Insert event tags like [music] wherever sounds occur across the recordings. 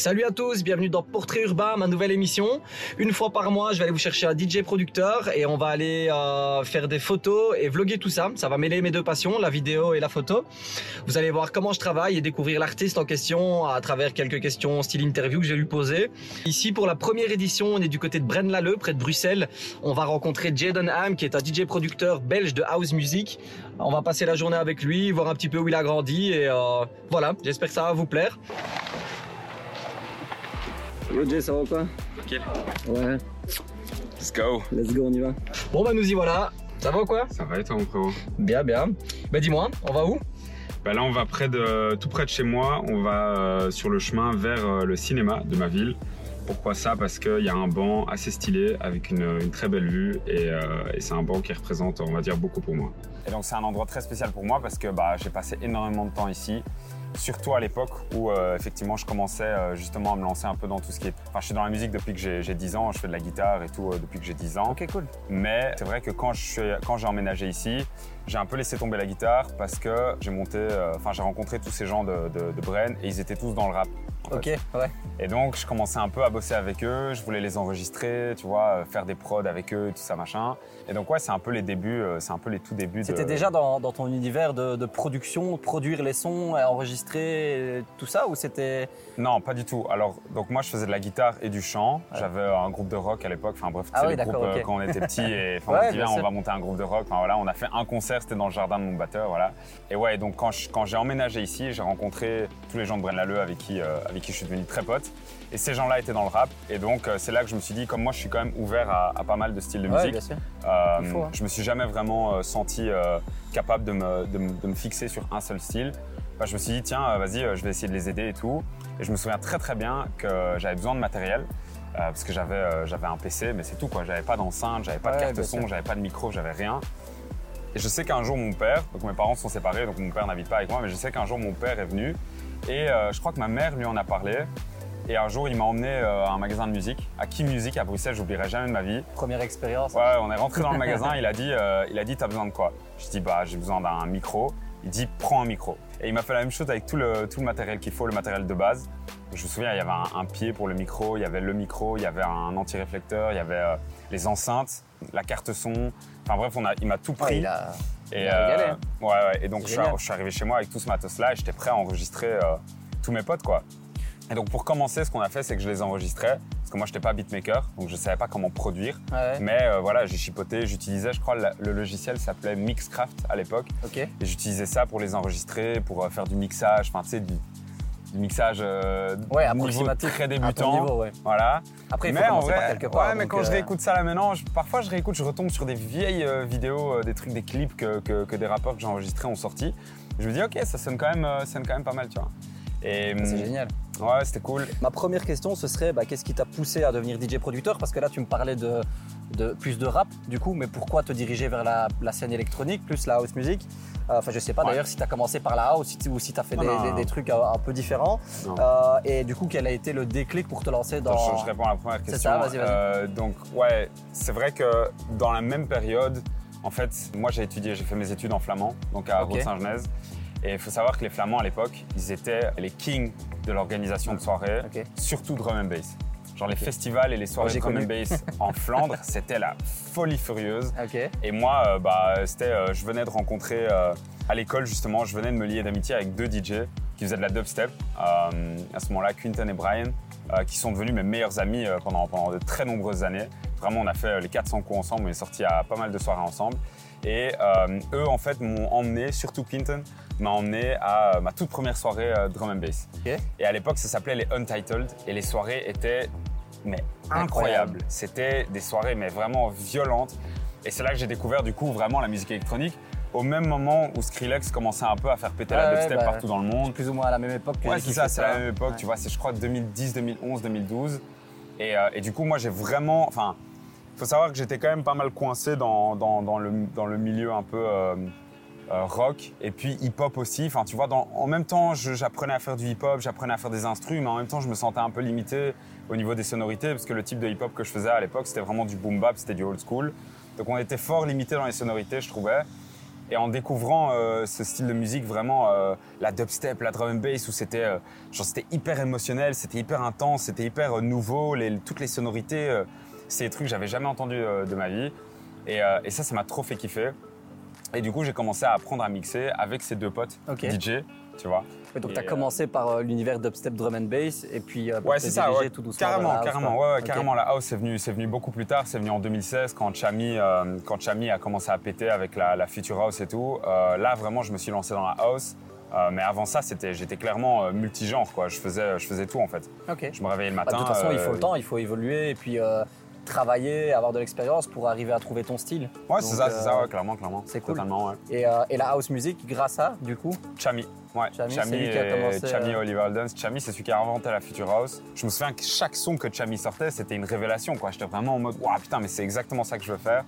Salut à tous, bienvenue dans Portrait Urbain, ma nouvelle émission. Une fois par mois, je vais aller vous chercher un DJ producteur et on va aller euh, faire des photos et vlogger tout ça. Ça va mêler mes deux passions, la vidéo et la photo. Vous allez voir comment je travaille et découvrir l'artiste en question à travers quelques questions style interview que j'ai lui poser. Ici, pour la première édition, on est du côté de Braine-l'Alleud, près de Bruxelles. On va rencontrer Jaden Ham, qui est un DJ producteur belge de house music. On va passer la journée avec lui, voir un petit peu où il a grandi et euh, voilà, j'espère que ça va vous plaire. Yo Jay, ça va quoi Ok, Ouais, let's go. let's go, on y va. Bon bah nous y voilà. Ça va ou quoi Ça va et toi mon frérot Bien, bien. Bah dis-moi, on va où bah Là on va près de, tout près de chez moi, on va euh, sur le chemin vers euh, le cinéma de ma ville. Pourquoi ça? Parce qu'il y a un banc assez stylé avec une, une très belle vue et, euh, et c'est un banc qui représente on va dire beaucoup pour moi. Et donc c'est un endroit très spécial pour moi parce que bah, j'ai passé énormément de temps ici. Surtout à l'époque où euh, effectivement je commençais euh, justement à me lancer un peu dans tout ce qui est. Enfin, je suis dans la musique depuis que j'ai j'ai 10 ans, je fais de la guitare et tout euh, depuis que j'ai 10 ans. Ok, cool. Mais c'est vrai que quand j'ai emménagé ici, j'ai un peu laissé tomber la guitare parce que j'ai monté, euh, enfin j'ai rencontré tous ces gens de, de, de Brenne et ils étaient tous dans le rap. En Ok, fait. ouais. Et donc je commençais un peu à bosser avec eux, je voulais les enregistrer, tu vois, euh, faire des prods avec eux, tout ça machin. Et donc ouais, c'est un peu les débuts, euh, c'est un peu les tout débuts. C'était de... déjà dans, dans ton univers de, de production, produire les sons, enregistrer, tout ça, ou c'était. Non, pas du tout. Alors, donc moi, je faisais de la guitare et du chant. J'avais un groupe de rock à l'époque. Enfin bref, Ah oui, groupes d'accord, euh, quand on était petits. Et enfin, [laughs] Ouais, on se dit, bien on va monter un groupe de rock. Enfin voilà, on a fait un concert. C'était dans le jardin de mon batteur, voilà. Et ouais, donc quand j'ai emménagé ici, j'ai rencontré tous les gens de Braine-l'Alleud avec qui euh, avec qui je suis devenu très pote. Et ces gens-là étaient dans le rap. Et donc euh, c'est là que je me suis dit, comme moi, je suis quand même ouvert à, à pas mal de styles de Ouais, musique. bien sûr. Euh, faut, hein. Je me suis jamais vraiment euh, senti capable de me, de, me, de me fixer sur un seul style. Bah, je me suis dit, tiens, vas-y, je vais essayer de les aider et tout. Et je me souviens très très bien que j'avais besoin de matériel. parce que j'avais j'avais un PC, mais c'est tout quoi. J'avais pas d'enceinte, j'avais pas de carte son, j'avais pas de micro, j'avais rien. Et je sais qu'un jour mon père, donc mes parents sont séparés, donc mon père n'habite pas avec moi, mais je sais qu'un jour mon père est venu et euh, je crois que ma mère lui en a parlé. Et un jour il m'a emmené euh, à un magasin de musique, à Key Music à Bruxelles, j'oublierai jamais de ma vie. Première expérience. Ouais, on est rentré dans le magasin, il a dit, euh, il a dit, t'as besoin de quoi? Je dis, bah, j'ai besoin d'un micro. Il dit, prends un micro. Et il m'a fait la même chose avec tout le, tout le matériel qu'il faut, le matériel de base. Je me souviens, il y avait un, un pied pour le micro, il y avait le micro, il y avait un anti-réflecteur, il y avait euh, les enceintes, la carte son. Enfin bref, on a, il m'a tout Ouais, pris. il a- Et, il a régalé, hein. ouais, ouais. Et donc, je suis, Génial. je suis arrivé chez moi avec tout ce matos-là et j'étais prêt à enregistrer euh, tous mes potes, quoi. Et donc, pour commencer, ce qu'on a fait, c'est que je les enregistrais. Parce que moi, je n'étais pas beatmaker, donc je ne savais pas comment produire. Ouais, Mais euh, voilà, j'ai chipoté, j'utilisais, je crois, le logiciel s'appelait Mixcraft à l'époque. ok. Et j'utilisais ça pour les enregistrer, pour euh, faire du mixage, enfin, tu sais, du, du mixage euh, Ouais, niveau approximatif. très débutant. niveau, ouais. Voilà. Après, il faut mais en commencer par vrai, quelque part. ouais, mais quand je euh, réécoute ça là maintenant, je- parfois je réécoute, je retombe sur des vieilles euh, vidéos, des trucs, des clips que, que- que des rappeurs que j'ai enregistrés ont sorti. Je me dis, ok, ça sonne quand même, sonne quand même pas mal, tu vois. Et, C'est hum, génial. Ouais, c'était cool. Ma première question, ce serait bah, qu'est-ce qui t'a poussé à devenir DJ producteur? Parce que là, tu me parlais de, de plus de rap, du coup, mais pourquoi te diriger vers la, la scène électronique, plus la house music? Euh, Enfin, je sais pas Ouais. d'ailleurs si tu as commencé par la house ou si tu as fait Non, des, non, des- non. des trucs un, un peu différents. Euh, et du coup, quel a été le déclic pour te lancer dans. Je, je réponds à la première C'est question. ça, vas-y, vas-y. Euh, donc, ouais, c'est vrai que dans la même période, en fait, moi j'ai étudié, j'ai fait mes études en flamand, donc à Ok. Rode-Saint-Genèse. Et il faut savoir que les Flamands à l'époque, ils étaient les kings de l'organisation de soirées, Ok. surtout drum and bass. Genre les festivals et les soirées j'ai drum and bass [laughs] en Flandre, c'était la folie furieuse. Et moi, euh, bah, c'était, euh, je venais de rencontrer euh, à l'école justement, je venais de me lier d'amitié avec deux DJ qui faisaient de la dubstep. À ce moment-là, Quinton et Brian, qui sont devenus mes meilleurs amis pendant, pendant de très nombreuses années. Vraiment, on a fait les 400 coups ensemble, on est sortis à pas mal de soirées ensemble. Et euh, eux, en fait, m'ont emmené, surtout Quinton, m'a emmené à euh, ma toute première soirée euh, drum and bass. Et à l'époque, ça s'appelait les Untitled. Et les soirées étaient mais Incroyable. incroyables. C'était des soirées mais vraiment violentes. Et c'est là que j'ai découvert du coup vraiment la musique électronique. Au même moment où Skrillex commençait un peu à faire péter Ouais, la ouais, dubstep bah, partout dans le monde. Plus ou moins à la même époque que Ouais, c'est ça, c'est la même époque, Ouais. tu vois, c'est je crois 2010, 2011, 2012. Et, euh, et du coup, moi, j'ai vraiment. Enfin, faut savoir que j'étais quand même pas mal coincé dans, le, milieu un peu euh, euh, rock et puis hip-hop aussi. Enfin, tu vois, en même temps, j'apprenais à faire du hip-hop, j'apprenais à faire des instrus, mais en même temps, je me sentais un peu limité au niveau des sonorités parce que le type de hip-hop que je faisais à l'époque, c'était vraiment du boom bap, c'était du old school. Donc, on était fort limité dans les sonorités, je trouvais. Et en découvrant euh, ce style de musique, vraiment la dubstep, la drum and bass, où c'était euh, hyper émotionnel, c'était hyper intense, c'était hyper nouveau, toutes les sonorités, c'est des trucs que j'avais jamais entendus euh, de ma vie. Et, euh, et ça, ça m'a trop fait kiffer. Et du coup, j'ai commencé à apprendre à mixer avec ces deux potes. DJ, tu vois. Ouais, donc tu as euh, commencé par euh, l'univers dubstep drum and bass et puis euh, Ouais, c'est ça, ouais. tout doucement carrément, vers la house, carrément, ouais, carrément. La house, c'est venu, c'est venu beaucoup plus tard. C'est venu en 2016 quand Chami, quand Chami a commencé à péter avec la, la Future House et tout. Là, vraiment, je me suis lancé dans la house. Euh, mais avant ça, c'était, j'étais clairement euh, multigenre, quoi. Je faisais, je faisais tout en fait. Je me réveillais le Bah, matin. de toute façon, il faut le temps, il faut évoluer et puis travailler, avoir de l'expérience pour arriver à trouver ton style. Ouais, c'est ça, euh, c'est ça, ouais, clairement, clairement. c'est cool. Totalement, ouais. Et, euh, et la house music, grâce à, du coup, Chami. Ouais, Chami, c'est lui qui a commencé, Chami euh, Oliver. Chami, c'est celui qui a inventé la Future House. Je me souviens que chaque son que Chami sortait, c'était une révélation, quoi. J'étais vraiment en mode, waouh, putain, mais c'est exactement ça que je veux faire.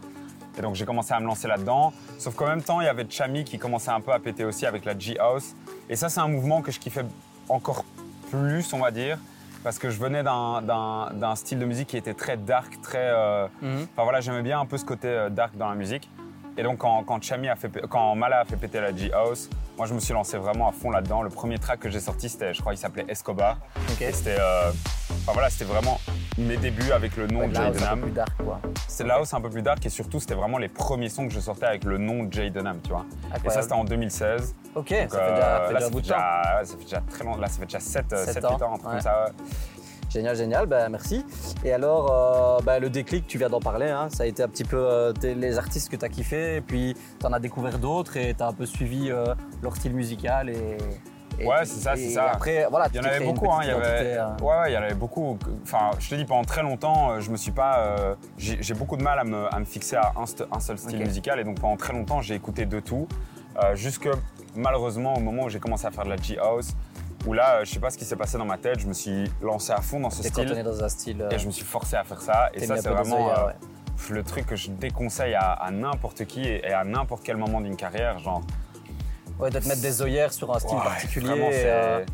Et donc j'ai commencé à me lancer là-dedans. Sauf qu'en même temps, il y avait Chami qui commençait un peu à péter aussi avec la G-House. Et ça, c'est un mouvement que je kiffais encore plus, on va dire. Parce que je venais d'un- style de musique qui était très dark, très. euh, Mhm. Enfin voilà, j'aimais bien un peu ce côté euh, dark dans la musique. Et donc quand, quand, Chami a fait, quand Mala a fait péter la G-House, moi je me suis lancé vraiment à fond là-dedans. Le premier track que j'ai sorti, c'était, je crois, il s'appelait Escobar. ok. Et c'était, euh, enfin voilà, c'était vraiment mes débuts avec le nom de Jay house un peu Denham. plus dark, quoi. C'était là c'est un peu plus dark et surtout c'était vraiment les premiers sons que je sortais avec le nom de Jay Denham, tu vois. Et ça c'était en 2016. Ok, Donc, ça fait déjà, fait là, déjà ça fait temps. déjà- ouais, ça fait déjà très longtemps. Là, ça fait déjà 7, Sept 7 ans, 8 ans, un truc ouais. comme ça. Génial, génial, ben, merci. Et alors, euh, ben, le déclic, tu viens d'en parler, hein, ça a été un petit peu euh, les artistes que tu as kiffé, et puis tu en as découvert d'autres, et tu as un peu suivi euh, leur style musical. Et- Ouais, c'est ça, c'est et ça. après, voilà, Il y en avait beaucoup, hein, il y petite avait, identité, euh, ouais, ouais, il y en avait beaucoup. Enfin, je te dis, pendant très longtemps, euh, je me suis pas, euh, j'ai beaucoup de mal à me, à me fixer à un, seul style musical, et donc pendant très longtemps, j'ai écouté de tout, euh, jusque malheureusement au moment où j'ai commencé à faire de la G house, où là, je sais pas ce qui s'est passé dans ma tête, je me suis lancé à fond dans ce style, dans un style. et je me suis forcé à faire ça, et ça, c'est vraiment le truc que je déconseille à, à n'importe qui et à n'importe quel moment d'une carrière, genre. Ouais, de te mettre des œillères sur un style Ouais, particulier. vraiment, et, euh,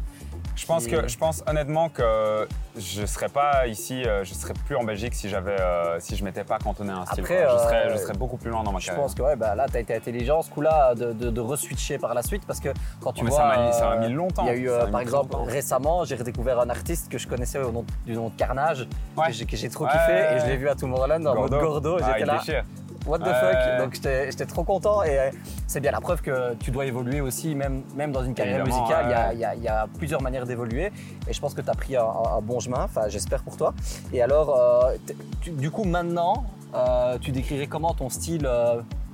Je pense qui- que, je pense honnêtement que je serais pas ici, euh, je serais plus en Belgique si j'avais, euh, si je m'étais pas cantonné à un style. Après, je, euh, serais, je serais beaucoup plus loin dans ma je carrière. pense que ouais, bah, là, tu as été intelligent ce coup-là de, de, de re-switcher par la suite parce que quand tu Ouais, mais vois. ça m'a mis- longtemps. Il y a eu, par exemple, longtemps. récemment, j'ai redécouvert un artiste que je connaissais au nom, du nom de Carnage, Ouais. que j'ai- trop kiffé, et je l'ai vu à Tomorrowland en mode Gordo. Ah, J'étais il là. What the fuck Donc j'étais trop content, et euh, c'est bien la preuve que tu dois évoluer aussi, même, même dans une carrière Évidemment, musicale. il y a- ouais. Il y, a, il y a plusieurs manières d'évoluer, et je pense que tu as pris un, un bon chemin, enfin, j'espère pour toi. Et alors, euh, tu- du coup, maintenant, euh, tu décrirais comment ton style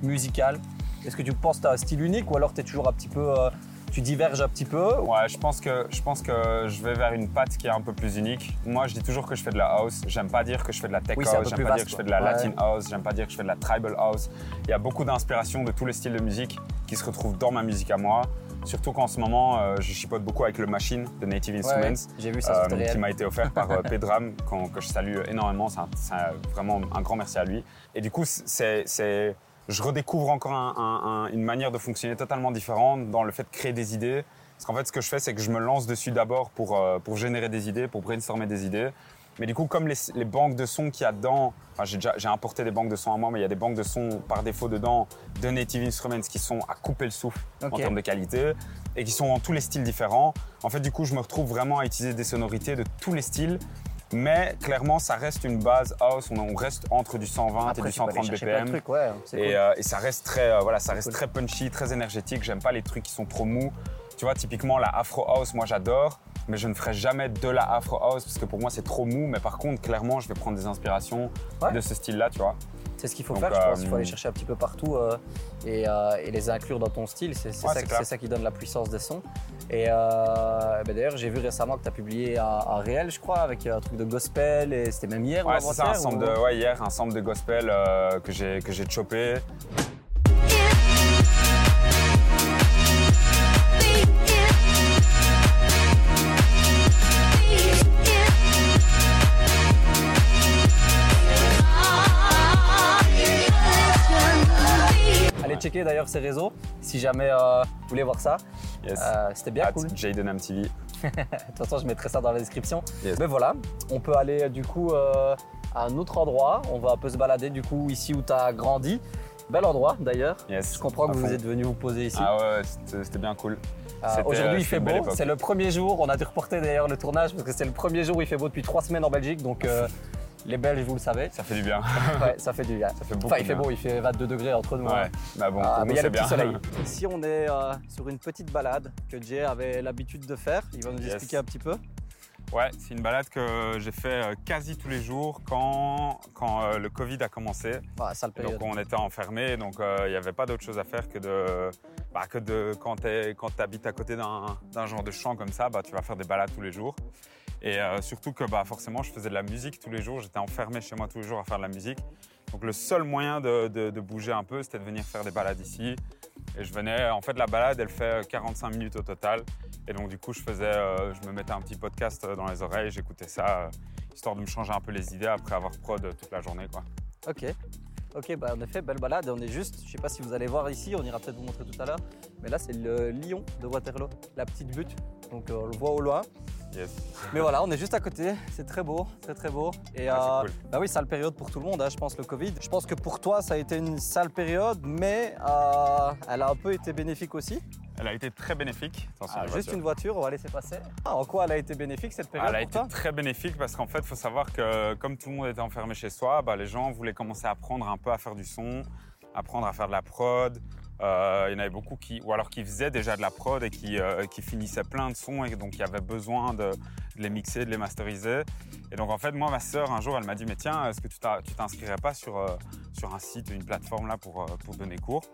musical? Est-ce que tu penses que tu as un style unique ou alors tu es toujours un petit peu. euh, tu diverges un petit peu Ouais, je pense que je pense que je vais vers une patte qui est un peu plus unique. Moi, je dis toujours que je fais de la house. J'aime pas dire que je fais de la tech Oui, house. J'aime pas vaste, dire que je fais de la Ouais. latin house. J'aime pas dire que je fais de la tribal house. Il y a beaucoup d'inspiration de tous les styles de musique qui se retrouvent dans ma musique à moi. Surtout qu'en ce moment, euh, je chipote beaucoup avec le Machine de Native Instruments. ouais, J'ai vu ça, euh, qui m'a été offert par euh, [laughs] Pedram, que je salue énormément. C'est un- c'est un- vraiment un grand merci à lui. Et du coup, c'est, c'est- je redécouvre encore un- un- un- une manière de fonctionner totalement différente dans le fait de créer des idées. Parce qu'en fait, ce que je fais, c'est que je me lance dessus d'abord pour, euh, pour générer des idées, pour brainstormer des idées. Mais du coup, comme les, les banques de sons qu'il y a dedans, enfin, j'ai déjà j'ai importé des banques de sons à moi, mais il y a des banques de sons par défaut dedans de Native Instruments qui sont à couper le souffle en termes de qualité et qui sont dans tous les styles différents. En fait, du coup, je me retrouve vraiment à utiliser des sonorités de tous les styles. Mais clairement, ça reste une base house. On, on reste entre du 120 Après, et du tu peux aller 130 chercher plein de BPM. trucs, ouais, c'est Et, cool. euh, et ça reste très, euh, voilà, ça reste cool. très punchy, très énergétique. J'aime pas les trucs qui sont trop mous. Tu vois, typiquement la Afro House, moi j'adore, mais je ne ferai jamais de la Afro House parce que pour moi c'est trop mou. Mais par contre, clairement, je vais prendre des inspirations Ouais. de ce style-là, tu vois. C'est ce qu'il faut donc, faire, je pense. Il faut euh, aller chercher un petit peu partout euh, et, euh, et les inclure dans ton style. C'est Ouais, ça, ça qui donne la puissance des sons. Et ben d'ailleurs, j'ai vu récemment que tu as publié un, un réel, je crois, avec un truc de gospel. Et c'était même hier ou Ouais, c'est ça, un avant-hier, sample ou- de, ouais, hier, un sample de gospel que j'ai chopé. Checker d'ailleurs ses réseaux si jamais euh, vous voulez voir ça. Yes. Euh, c'était bien At cool. Jaden MTV. [laughs] De toute façon, je mettrai ça dans la description. Yes. Mais voilà, on peut aller euh, du coup euh, à un autre endroit. On va un peu se balader du coup ici où tu as grandi. Bel endroit d'ailleurs. Yes. Je comprends à que vous êtes venu vous poser ici. Ah ouais, c'était bien cool. Euh, Aujourd'hui, il fait beau. C'est le premier jour. On a dû reporter d'ailleurs le tournage parce que c'est le premier jour où il fait beau depuis trois semaines en Belgique. Donc, euh, les Belges, vous le savez. Ça fait du bien. [laughs] Ouais, ça fait du bien. Ça fait beaucoup Enfin, il fait bien. beau. Il fait 22 degrés entre nous. Ouais, hein. bah bon, Ah, mais il y a le petit bien. soleil. [laughs] Ici, on est euh, sur une petite balade que Jay avait l'habitude de faire. Il va nous Yes. expliquer un petit peu. Ouais, c'est une balade que j'ai fait euh, quasi tous les jours quand, quand euh, le Covid a commencé. Sale période. Donc on était enfermés, donc euh, il n'y avait pas d'autre chose à faire que de, bah, que de quand tu habites à côté d'un d'un genre de champ comme ça, bah, tu vas faire des balades tous les jours. Et euh, surtout que bah, forcément je faisais de la musique tous les jours, j'étais enfermé chez moi tous les jours à faire de la musique. Donc le seul moyen de, bouger un peu, c'était de venir faire des balades ici. Et je venais, en fait la balade elle fait 45 minutes au total. Et donc du coup je faisais, euh, je me mettais un petit podcast dans les oreilles, j'écoutais ça, euh, histoire de me changer un peu les idées après avoir prod toute la journée. Quoi. Ok. Ok, bah en effet, belle balade. On est juste, je sais pas si vous allez voir ici, on ira peut-être vous montrer tout à l'heure. Mais là, c'est le lion de Waterloo, la petite butte. Donc euh, on le voit au loin. Yes. Mais voilà, on est juste à côté. C'est très beau, très très beau. Et Ah, euh, c'est cool. bah oui, sale période pour tout le monde, hein, je pense, le Covid. Je pense que pour toi, ça a été une sale période, mais euh, elle a un peu été bénéfique aussi. Elle a été très bénéfique. Attention, Ah, juste une voiture, on va laisser passer. Ah, en quoi elle a été bénéfique cette période Elle a pour été toi? très bénéfique parce qu'en fait, il faut savoir que comme tout le monde était enfermé chez soi, bah, les gens voulaient commencer à apprendre un peu à faire du son, apprendre à faire de la prod. Euh, il y en avait beaucoup qui, ou alors qui faisaient déjà de la prod et qui, euh, qui finissaient plein de sons et donc il y avait besoin de, les mixer, de les masteriser. Et donc en fait, moi, ma sœur, un jour, elle m'a dit, mais tiens, est-ce que tu t'inscrirais pas sur, euh, sur un site, une plateforme là pour, pour donner cours?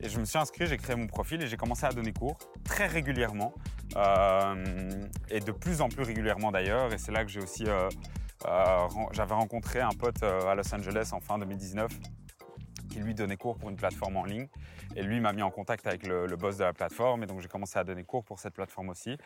Et je me suis inscrit, j'ai créé mon profil et j'ai commencé à donner cours très régulièrement et de plus en plus régulièrement d'ailleurs. Et c'est là que j'ai aussi, j'avais rencontré un pote à Los Angeles en fin 2019 qui lui donnait cours pour une plateforme en ligne. Et lui m'a mis en contact avec le, boss de la plateforme. Et donc j'ai commencé à donner cours pour cette plateforme aussi.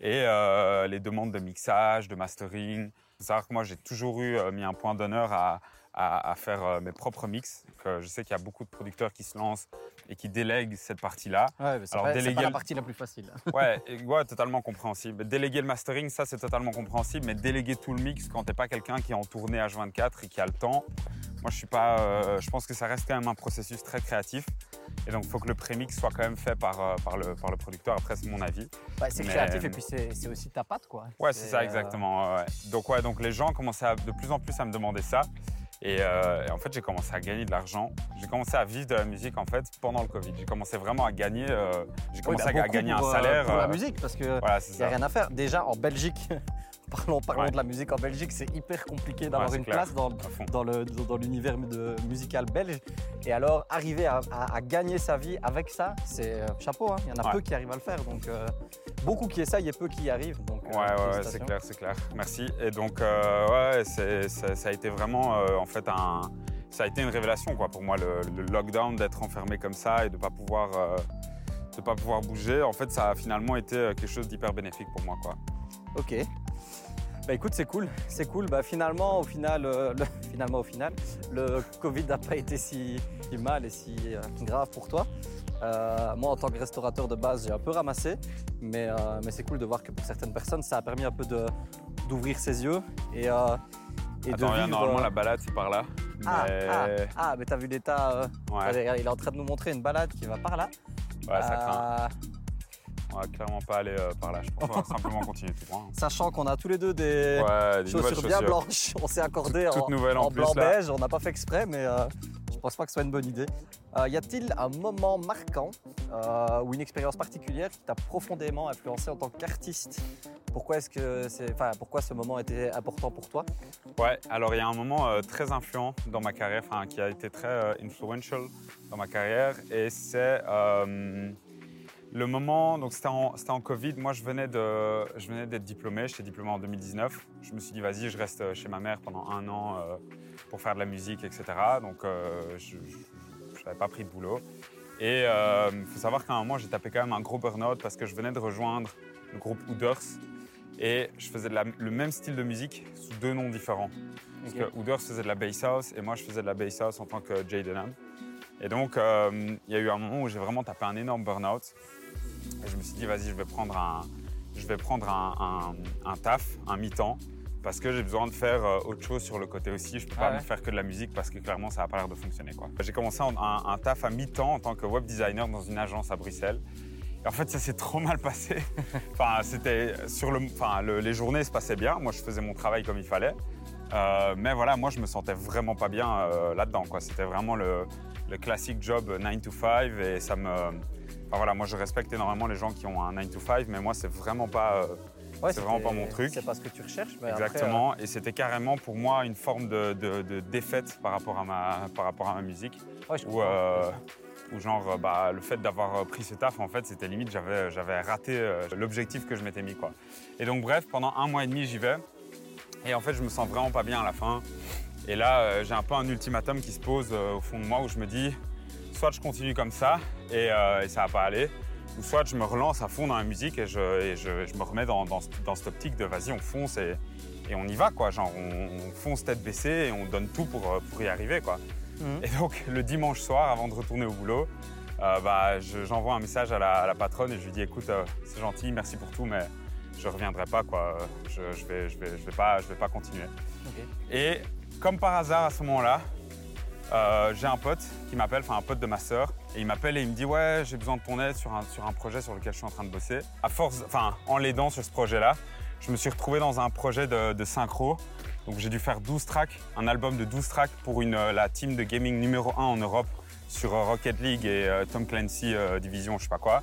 Et euh, les demandes de mixage, de mastering. Il faut savoir que moi j'ai toujours eu euh, mis un point d'honneur à, à- à faire euh, mes propres mix. Que je sais qu'il y a beaucoup de producteurs qui se lancent et qui délèguent cette partie-là. Ouais, mais c'est Alors, pas, c'est déléguer pas la partie la plus facile. [laughs] Ouais, totalement compréhensible. Déléguer le mastering, ça c'est totalement compréhensible, mais déléguer tout le mix quand t'es pas quelqu'un qui est en tournée H24 et qui a le temps, moi je suis pas. euh, je pense que ça reste quand même un processus très créatif. Et donc il faut que le prémix soit quand même fait par, euh, par, le, par le producteur. Après, c'est mon avis. C'est Mais- créatif et puis c'est c'est aussi ta patte, quoi. Ouais, c'est ça, euh, exactement. ouais. Donc, ouais, donc les gens commençaient à- de plus en plus à me demander ça. Et, euh, et en fait, j'ai commencé à gagner de l'argent. J'ai commencé à vivre de la musique en fait pendant le Covid. J'ai commencé vraiment à gagner. euh, j'ai oui, commencé bah, à, gagner pour, un euh, salaire. Pour la musique, parce que Voilà, n'y a rien à faire. Déjà, en Belgique, parlons, parlons Ouais. de la musique en Belgique, c'est hyper compliqué d'avoir Ouais, une clair. place dans, le- dans l'univers de- musical belge. Et alors, arriver à, à- à gagner sa vie avec ça, c'est euh, chapeau. hein. Il y en a Ouais. peu qui arrivent à le faire. Donc, euh, beaucoup qui essayent et peu qui y arrivent. Donc, euh, Ouais, ouais, ouais, c'est clair, c'est clair. Merci. Et donc, euh, ouais, c'est- ça, ça a été vraiment, en fait, un, ça a été une révélation, quoi, pour moi, le, le lockdown, d'être enfermé comme ça et de pas pouvoir, de pas pouvoir bouger. En fait, ça a finalement été quelque chose d'hyper bénéfique pour moi, quoi. Ok. Bah écoute, c'est cool, c'est cool. Bah finalement, au final, euh, le, [laughs] finalement, au final, le Covid n'a pas été si, si mal et si euh, grave pour toi. Euh, moi, en tant que restaurateur de base, j'ai un peu ramassé, mais, mais c'est cool de voir que pour certaines personnes, ça a permis un peu de- d'ouvrir ses yeux et, et Attends, de vivre. normalement, euh, la balade, c'est par là. ah, Mais- ah, ah, mais t'as vu l'état. ouais, Il est en train de nous montrer une balade qui va par là. ouais, ça craint. On va clairement pas aller euh, par là. Je pense qu'on va [laughs] simplement continuer tout droit. hein. sachant qu'on a tous les deux des, Ouais, des nouvelles chaussures bien chaussures. blanches. On s'est accordé Toutes en, nouvelles en plus, blanc là. beige. On n'a pas fait exprès, mais euh, je pense pas que ce soit une bonne idée. Euh, y a-t-il un moment marquant euh, ou une expérience particulière qui t'a profondément influencé en tant qu'artiste? Pourquoi est-ce que c'est, enfin, pourquoi ce moment était important pour toi? Ouais, alors il y a un moment euh, très influent dans ma carrière, enfin qui a été très euh, influential dans ma carrière, et c'est euh, le moment. Donc c'était en, Covid. Moi, je venais de, je venais d'être diplômé. J'étais diplômé en 2019. Je me suis dit vas-y, je reste chez ma mère pendant un an euh, pour faire de la musique, etc. Donc euh, je n'avais pas pris de boulot. Et il faut savoir qu'à un moment, j'ai tapé quand même un gros burn-out parce que je venais de rejoindre le groupe Hooders. Et je faisais de la- le même style de musique sous deux noms différents. Parce que Hooders faisait de la bass house et moi je faisais de la bass house en tant que Jay Denham. Et donc euh, il y a eu un moment où j'ai vraiment tapé un énorme burn-out. Et je me suis dit vas-y je vais prendre un, je vais prendre un, un- un taf, un mi-temps, parce que j'ai besoin de faire euh, autre chose sur le côté aussi. Je peux Ah pas ouais. me faire que de la musique parce que clairement ça n'a pas l'air de fonctionner. J'ai commencé en- un, un taf à mi-temps en tant que web designer dans une agence à Bruxelles. Et en fait, ça s'est trop mal passé. [laughs] enfin, c'était sur le, enfin, le- les journées se passaient bien. Moi, je faisais mon travail comme il fallait. Euh, mais voilà, moi, je me sentais vraiment pas bien euh, là-dedans. C'était vraiment le, le classique job 9 to 5 et ça me. Enfin voilà, moi, je respecte énormément les gens qui ont un 9 to 5, mais moi, c'est vraiment pas. euh, Ouais, C'est vraiment pas mon truc. C'est pas ce que tu recherches. mais après, Exactement, et c'était carrément pour moi une forme de, de- de défaite par rapport à ma, par rapport à ma musique. euh, ouais, je Où, comprends. euh, où genre, euh, bah, le fait d'avoir euh, pris ce taf, en fait, c'était limite, j'avais, j'avais raté euh, l'objectif que je m'étais mis. Quoi. Et donc, bref, pendant un mois et demi, j'y vais. Et en fait, je me sens vraiment pas bien à la fin. Et là, euh, j'ai un peu un ultimatum qui se pose euh, au fond de moi où je me dis, soit je continue comme ça et, euh, et ça va pas aller, ou soit je me relance à fond dans la musique et je, et je, je me remets dans, dans, dans cette optique de vas-y, on fonce et, et on y va, quoi. Genre, on, on fonce tête baissée et on donne tout pour, euh, pour y arriver, quoi. Mhm. Et donc, le dimanche soir, avant de retourner au boulot, euh, bah, je- j'envoie un message à la, à la patronne et je lui dis écoute, euh, c'est gentil, merci pour tout, mais je reviendrai pas, quoi. Je, je vais, je, vais, je, vais pas, je vais pas continuer. Et comme par hasard, à ce moment-là, euh, j'ai un pote qui m'appelle, enfin un pote de ma sœur, et il m'appelle et il me dit ouais, j'ai besoin de ton aide sur un, sur un projet sur lequel je suis en train de bosser. À force, enfin en l'aidant sur ce projet-là, je me suis retrouvé dans un projet de, synchro. Donc j'ai dû faire 12 tracks, un album de 12 tracks pour euh, la team de gaming numéro 1 en Europe sur euh, Rocket League et Tom Clancy Division, je sais pas quoi.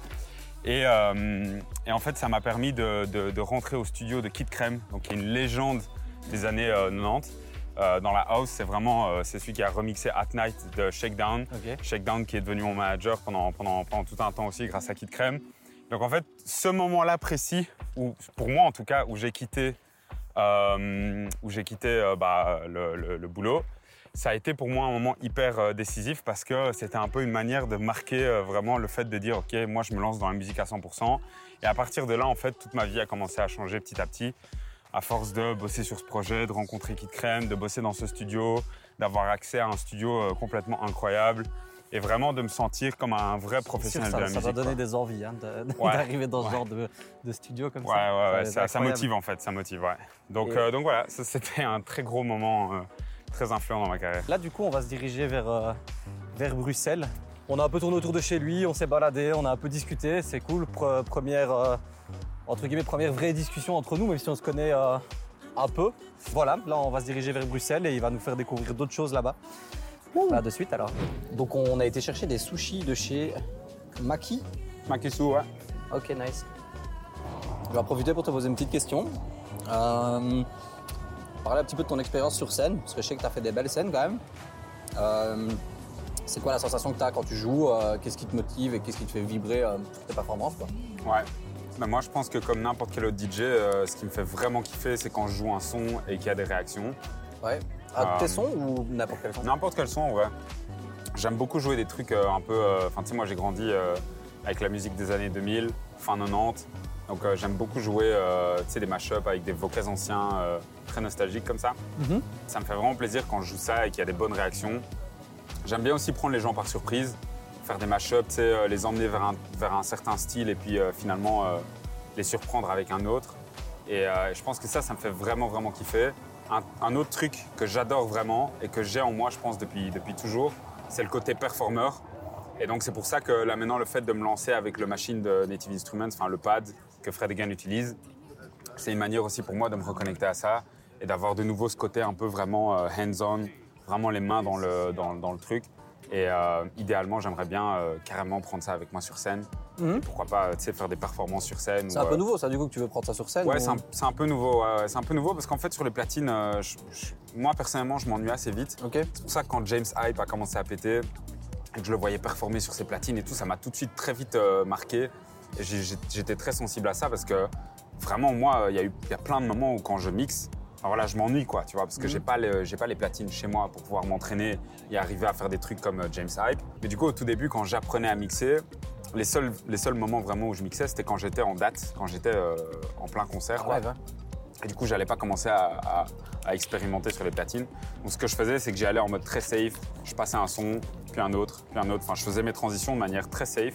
Et, en fait, ça m'a permis de, rentrer au studio de Kid Crème, donc qui est une légende des années euh, 90. Euh, dans la house, c'est vraiment euh, c'est celui qui a remixé At Night de Shakedown. Shakedown qui est devenu mon manager pendant, pendant, pendant tout un temps aussi grâce à Kid Crème. Donc en fait, ce moment-là précis, où, pour moi en tout cas, où j'ai quitté, euh, où j'ai quitté bah, le, le- le boulot, ça a été pour moi un moment hyper décisif parce que c'était un peu une manière de marquer vraiment le fait de dire ok, moi je me lance dans la musique à 100%. Et à partir de là, en fait, toute ma vie a commencé à changer petit à petit à force de bosser sur ce projet, de rencontrer Kid Crème, de bosser dans ce studio, d'avoir accès à un studio euh, complètement incroyable et vraiment de me sentir comme un vrai sûr, professionnel ça, de la ça musique. va donner quoi. des envies hein, de- Ouais. d'arriver dans ce Ouais. genre de, de studio comme Ouais, ça. ouais, ouais, ça, ça motive en fait, ça motive, ouais. Donc, Et- euh, donc voilà, ça, c'était un très gros moment, euh, très influent dans ma carrière. Là, du coup, on va se diriger vers, euh, vers Bruxelles. On a un peu tourné autour de chez lui, on s'est baladé, on a un peu discuté, c'est cool. Pre- première, entre guillemets, première vraie discussion entre nous, même si on se connaît euh, un peu. Voilà, là, on va se diriger vers Bruxelles et il va nous faire découvrir d'autres choses là-bas. Là, de suite alors. Donc, on a été chercher des sushis de chez Maki. Makisu, ouais. Ok, nice. Je vais en profiter pour te poser une petite question. Euh, parler un petit peu de ton expérience sur scène, parce que je sais que tu as fait des belles scènes quand même. Euh, c'est quoi la sensation que tu as quand tu joues euh, Qu'est-ce qui te motive et qu'est-ce qui te fait vibrer euh, tes performances quoi? Ouais. Moi, je pense que comme n'importe quel autre DJ, euh, ce qui me fait vraiment kiffer, c'est quand je joue un son et qu'il y a des réactions. Ouais. À Euh, tes sons ou n'importe quel son? N'importe quel son, vrai. J'aime beaucoup jouer des trucs euh, un peu. euh, Enfin, tu sais, moi, j'ai grandi euh, avec la musique des années 2000, fin 90. Donc, euh, j'aime beaucoup jouer euh, tu sais, des mashups avec des vocals anciens, euh, très nostalgiques comme ça. Mhm. Ça me fait vraiment plaisir quand je joue ça et qu'il y a des bonnes réactions. J'aime bien aussi prendre les gens par surprise, faire des mashups, euh, les emmener vers un, certain style et puis euh, finalement euh, les surprendre avec un autre. Et euh, je pense que ça, ça me fait vraiment, vraiment kiffer. Un, autre truc que j'adore vraiment et que j'ai en moi, je pense, depuis, toujours, c'est le côté performeur. Et donc, c'est pour ça que là, maintenant, le fait de me lancer avec le machine de Native Instruments, enfin le pad que Fred Egan utilise, c'est une manière aussi pour moi de me reconnecter à ça et d'avoir de nouveau ce côté un peu vraiment hands-on, vraiment les mains dans le truc. Et euh, idéalement, j'aimerais bien euh, carrément prendre ça avec moi sur scène. Mhm. Et pourquoi pas, tu sais, faire des performances sur scène. C'est un peu euh, nouveau ça du coup que tu veux prendre ça sur scène Ouais, ou- c'est un, peu nouveau. c'est un peu nouveau parce qu'en fait, sur les platines, je- je- moi personnellement, je m'ennuie assez vite. Ok. C'est pour ça que quand James Hype a commencé à péter et que je le voyais performer sur ses platines et tout, ça m'a tout de suite très vite marqué. J'étais très sensible à ça parce que vraiment, moi, il y, a eu- il y a plein de moments où quand je mixe, enfin, voilà, je m'ennuie, quoi, tu vois, parce que j'ai pas, les- j'ai pas les platines chez moi pour pouvoir m'entraîner et arriver à faire des trucs comme euh, James Hype. Mais du coup, au tout début, quand j'apprenais à mixer, les seuls, les seuls moments vraiment où je mixais, c'était quand j'étais en date, quand j'étais euh, en plein concert. quoi. Ouais, va. Et du coup, j'allais pas commencer à, à- à expérimenter sur les platines. Donc, ce que je faisais, c'est que j'y allais en mode très safe. Je passais un son, puis un autre, puis un autre. Enfin, je faisais mes transitions de manière très safe.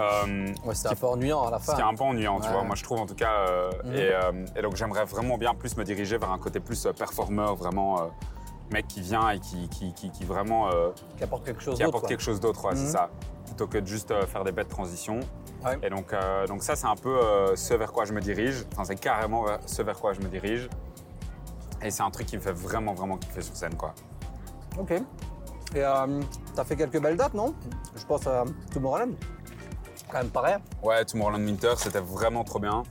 Euh, Ouais, c'était un peu ennuyant à la fin. qui est un peu ennuyant, tu vois, moi je trouve en tout cas. euh, Mhm. et, euh, et donc j'aimerais vraiment bien plus me diriger vers un côté plus euh, performeur, vraiment mec qui vient et qui, qui, qui, qui vraiment Qui apporte quelque chose qui d'autre. apporte quoi. quelque chose d'autre, ouais, Mhm. c'est ça. Plutôt que de juste faire des bêtes transitions. Ouais. Et donc, donc ça, c'est un peu ce vers quoi je me dirige. Enfin, c'est carrément ce vers quoi je me dirige. Et c'est un truc qui me fait vraiment, vraiment kiffer sur scène, quoi. Ok. Et t'as fait quelques belles dates, non? Je pense à Tomorrowland. Quand même pareil. Ouais, Tomorrowland Winter, c'était vraiment trop bien.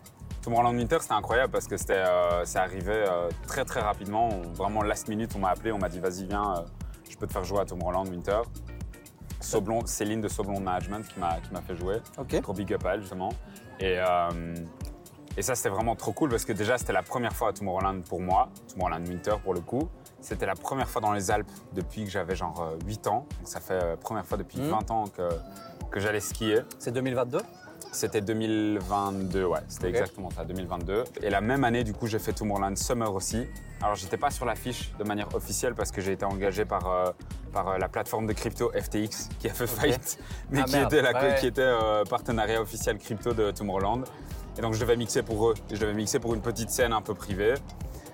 Tomorrowland Winter, c'était incroyable parce que c'était, euh, c'est arrivé euh, très très rapidement. On- vraiment, last minute, on m'a appelé, on m'a dit vas-y, viens, euh, je peux te faire jouer à Tomorrowland Winter. Soblon, Céline de Soblon Management qui m'a, qui m'a fait jouer. Ok. Trop big up à elle, justement. Et, euh, et ça, c'était vraiment trop cool parce que déjà, c'était la première fois à Tomorrowland pour moi, Tomorrowland Winter pour le coup. C'était la première fois dans les Alpes depuis que j'avais genre euh, 8 ans. Donc ça fait la première fois depuis Mhm. 20 ans que, que j'allais skier. C'est 2022 C'était 2022, ouais, c'était exactement ça, 2022. Et la même année, du coup, j'ai fait Tomorrowland Summer aussi. Alors, j'étais pas sur l'affiche de manière officielle parce que j'ai été engagé par, euh, par euh, la plateforme de crypto FTX qui a fait faillite, mais Ah, qui, merde, était la, ouais. qui était euh, partenariat officiel crypto de Tomorrowland. Et donc, je devais mixer pour eux. Et je devais mixer pour une petite scène un peu privée.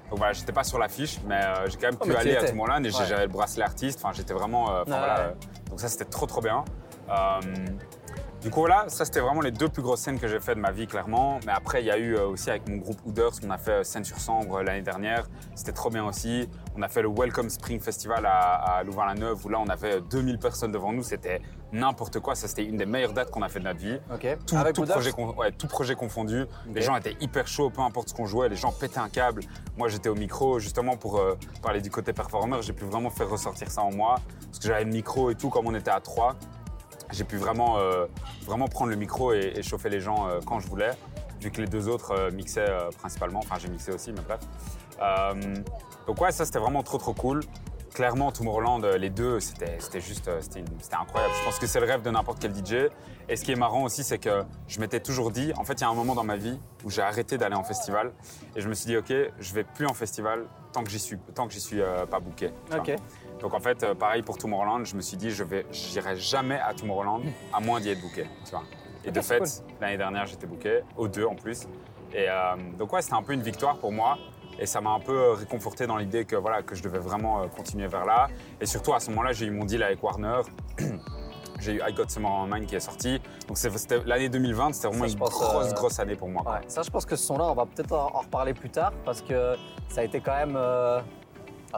Donc voilà, j'étais pas sur l'affiche, mais euh, j'ai quand même Oh, pu aller à étais. Tomorrowland et j'ai Ouais. géré le bracelet artiste. Enfin, j'étais vraiment. euh, voilà, ouais. euh, donc ça, c'était trop, trop bien. Du coup, voilà, ça c'était vraiment les deux plus grosses scènes que j'ai fait de ma vie, clairement. Mais après, il y a eu euh, aussi avec mon groupe Hooders, on a fait euh, Scène sur Sambre euh, l'année dernière. C'était trop bien aussi. On a fait le Welcome Spring Festival à, à Louvain-la-Neuve où là, on avait 2000 personnes devant nous. C'était n'importe quoi. Ça, c'était une des meilleures dates qu'on a fait de notre vie. Tout, Avec tout Wooders projet, con- ouais, tout projet confondu. Les gens étaient hyper chauds, peu importe ce qu'on jouait. Les gens pétaient un câble. Moi, j'étais au micro, justement, pour euh, parler du côté performeur. J'ai pu vraiment faire ressortir ça en moi. Parce que j'avais le micro et tout, comme on était à trois. J'ai pu vraiment, euh, vraiment prendre le micro et, et chauffer les gens euh, quand je voulais. Vu que les deux autres euh, mixaient principalement. Enfin, j'ai mixé aussi, mais bref. Donc, ouais, ça, c'était vraiment trop, trop cool. Clairement, Tomorrowland, les deux, c'était juste c'était incroyable. Je pense que c'est le rêve de n'importe quel DJ. Et ce qui est marrant aussi, c'est que je m'étais toujours dit, en fait, il y a un moment dans ma vie où j'ai arrêté d'aller en festival. Et je me suis dit, OK, je vais plus en festival tant que j'y suis, tant que j'y suis pas booké. vois. Donc en fait, euh, pareil pour Tomorrowland, je me suis dit, je vais, j'irai jamais à Tomorrowland à moins d'y être booké. Tu vois. Et de c'est fait, l'année dernière, j'étais booké, aux deux en plus. Et euh, donc ouais, c'était un peu une victoire pour moi. Et ça m'a un peu euh, réconforté dans l'idée que voilà que je devais vraiment continuer vers là. Et surtout à ce moment-là, j'ai eu mon deal avec Warner. [clears throat] j'ai eu I Got Summer on Mine qui est sorti. Donc l'année 2020, c'était vraiment Ça, une pense, grosse euh, grosse année pour moi. Ouais, ça, je pense que ce son-là, on va peut-être en en reparler plus tard parce que ça a été quand même euh,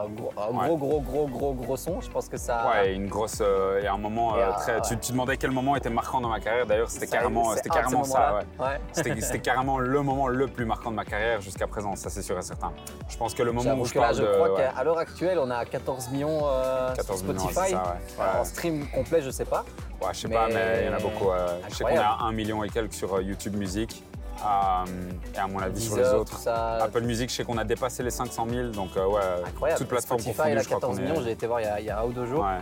un, gros, un Ouais. gros, gros, gros, gros, gros son. Je pense que ça. Ouais, une grosse et un moment euh, très. Tu, demandais quel moment était marquant dans ma carrière. D'ailleurs, c'était carrément, c'était un de carrément ça. Ouais. Ouais. [laughs] C'était carrément le moment le plus marquant de ma carrière jusqu'à présent, ça c'est sûr et certain. Je pense que le moment où je que là, parle je de crois qu'à l'heure actuelle, on a 14 millions euh, 14 sur millions, Spotify. c'est ça, En stream complet, je sais pas. Ouais, je sais mais- pas, mais il y en a beaucoup. euh, je sais qu'on est à Incroyable. 1 million et quelques sur euh, YouTube Music. Euh, et à mon avis sur les autres. ça. Apple Music, je sais qu'on a dépassé les 500 000, donc euh, ouais, Incroyable. toute plateforme Spotify, confondue, il a je crois 14 qu'on millions. est... J'ai été voir il y, a, il y a un ou deux jours. Ouais,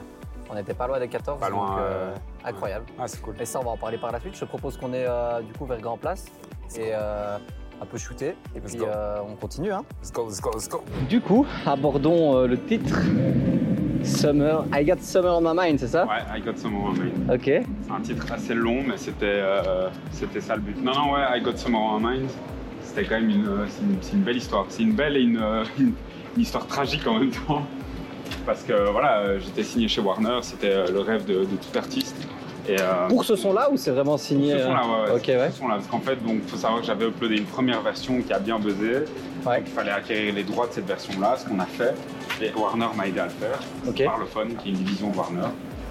On n'était pas loin des 14. Pas loin, donc, euh, euh, incroyable. ouais c'est cool. Et ça, on va en parler par la suite. Je te propose qu'on ait euh, du coup vers Grand Place et euh, un peu shooter. Et Let's puis go. euh, on continue. Hein. Let's go, let's go, let's go. Du coup, abordons euh, le titre. Summer. I got summer on my mind, c'est ça? Ouais, I Got Summer on My Mind. Ok. C'est un titre assez long, mais c'était euh, c'était ça le but. Non, non, ouais, I Got Summer on My Mind, c'était quand même une, euh, c'est une, c'est une belle histoire. C'est une belle et une, euh, [laughs] une- une histoire tragique en même temps. Parce que voilà, j'étais signé chez Warner, c'était le rêve de, de tout artiste. Et, euh, Pour ce son-là ou c'est vraiment signé ce son-là, ouais, ouais, ouais. ce son-là. Parce qu'en fait, donc, faut savoir que j'avais uploadé une première version qui a bien buzzé. Ouais. Donc, il fallait acquérir les droits de cette version-là, ce qu'on a fait. Et Warner m'a aidé à le faire. Ok. Parlophone, qui est une division de Warner.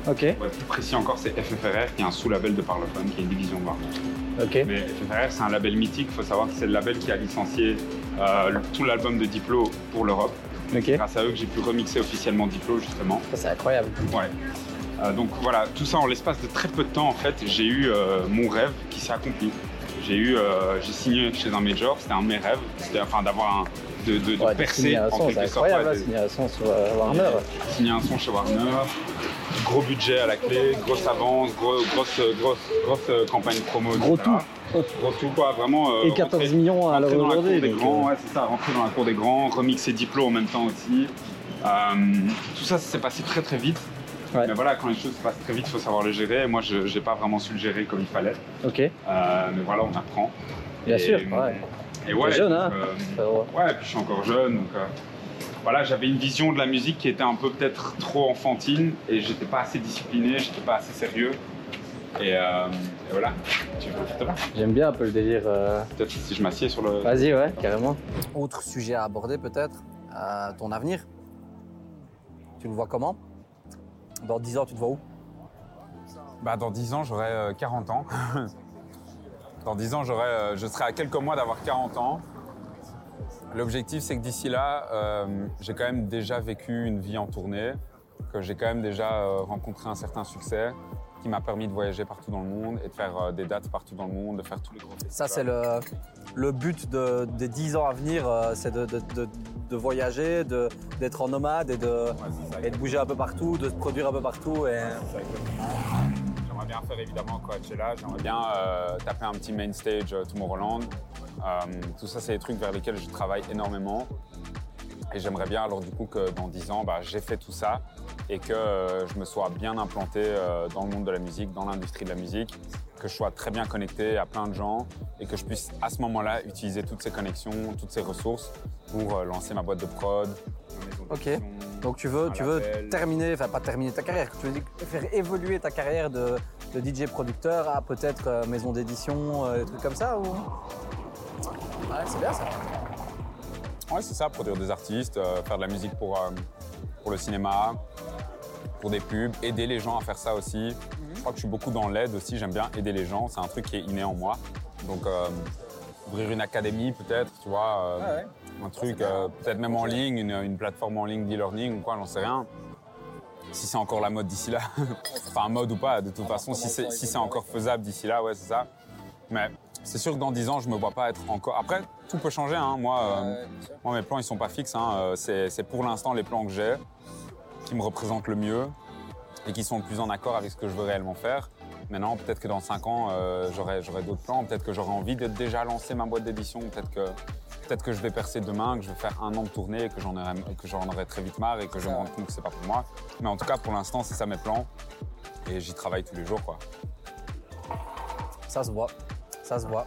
Ok. Pour être plus précis encore, c'est FFRR, qui est un sous-label de Parlophone, qui est une division de Warner. Mais FFRR, c'est un label mythique. Il faut savoir que c'est le label qui a licencié euh, le- tout l'album de Diplo pour l'Europe. C'est grâce à eux que j'ai pu remixer officiellement Diplo, justement. Ça, C'est incroyable. Ouais. Euh, donc voilà, tout ça en l'espace de très peu de temps, en fait, j'ai eu euh, mon rêve qui s'est accompli. J'ai eu, j'ai signé chez un major, c'était un de mes rêves, c'était enfin d'avoir un, de, de, de Ouais, de percer signer un en son, c'est quelque sorte, incroyable, ouais, là, de- signer un son sur euh, Warner. signer un son chez Warner, gros budget à la clé, grosse avance, gros- grosse, grosse, grosse euh, campagne promo, Gros etc. Gros tout quoi, vraiment. euh, Et 14 rentrer- millions à l'heure d'aujourd'hui. des grands, ouais, c'est ça, rentrer dans la cour des grands, remixer Diplo en même temps aussi. Tout ça, ça s'est passé très très vite. Ouais. Mais voilà, quand les choses se passent très vite, il faut savoir les gérer. Et moi, je n'ai pas vraiment su le gérer comme il fallait. Ok. Euh, mais voilà, on apprend. Bien Et- sûr, ouais. Et ouais, jeune, donc, hein. euh, Ouais, et puis je suis encore jeune, donc euh, voilà, j'avais une vision de la musique qui était un peu peut-être trop enfantine et j'étais pas assez discipliné, j'étais pas assez sérieux. Et, euh, et voilà, tu veux te là. J'aime bien un peu le délire. euh. Peut-être si je m'assieds sur le. Vas-y, ouais, carrément. Autre sujet à aborder peut-être, euh, ton avenir. Tu le vois comment? Dans 10 ans, tu te vois où? Bah, dans 10 ans, j'aurai euh, 40 ans. [laughs] dans 10 ans, j'aurai, euh, je serai à quelques mois d'avoir 40 ans. L'objectif, c'est que d'ici là, euh, j'ai quand même déjà vécu une vie en tournée, que j'ai quand même déjà euh, rencontré un certain succès, qui m'a permis de voyager partout dans le monde et de faire des dates partout dans le monde, de faire tous les gros festivals. Ça, c'est le, le but de- des 10 ans à venir, c'est de, de- de- de voyager, de- d'être en nomade et Ouais, ça. et de bouger un peu partout, de se produire un peu partout. Et... J'aimerais bien faire évidemment Coachella, j'aimerais bien euh, taper un petit main stage euh, Tomorrowland. Euh, tout ça, c'est des trucs vers lesquels je travaille énormément. Et j'aimerais bien alors du coup que dans 10 ans, bah, j'ai fait tout ça et que euh, je me sois bien implanté dans le monde de la musique, dans l'industrie de la musique, que je sois très bien connecté à plein de gens et que je puisse à ce moment-là utiliser toutes ces connexions, toutes ces ressources pour euh, lancer ma boîte de prod. Ok. Donc tu veux, tu veux label. terminer, enfin pas terminer ta carrière, tu veux faire évoluer ta carrière de, de DJ producteur à peut-être euh, maison d'édition, euh, des trucs comme ça ou? Ouais, c'est bien ça. Ouais, c'est ça, produire des artistes, euh, faire de la musique pour, euh, pour le cinéma, pour des pubs, aider les gens à faire ça aussi. Je crois que je suis beaucoup dans l'aide aussi, j'aime bien aider les gens, c'est un truc qui est inné en moi. Donc, euh, ouvrir une académie peut-être, tu vois, euh, un truc, euh, peut-être même en ligne, une, une plateforme en ligne d'e-learning ou quoi, j'en sais rien. Si c'est encore la mode d'ici là, [laughs] enfin mode ou pas, de toute façon, si c'est si encore faisable d'ici là, ouais, c'est ça. Mais c'est sûr que dans 10 ans, je me vois pas être encore. Après, tout peut changer. Hein. Moi, euh, moi, mes plans, ils sont pas fixes. hein. C'est pour l'instant les plans que j'ai qui me représentent le mieux et qui sont le plus en accord avec ce que je veux réellement faire. Maintenant, peut-être que dans 5 ans, euh, j'aurai d'autres plans. Peut-être que j'aurai envie d'être déjà lancé ma boîte d'édition. Peut-être que, peut que je vais percer demain, que je vais faire un an de tournée que j'en aurai, aurai très vite marre et que je me rendre compte que c'est pas pour moi. Mais en tout cas, pour l'instant, c'est ça mes plans. Et j'y travaille tous les jours. Quoi. Ça se voit, ça se voit.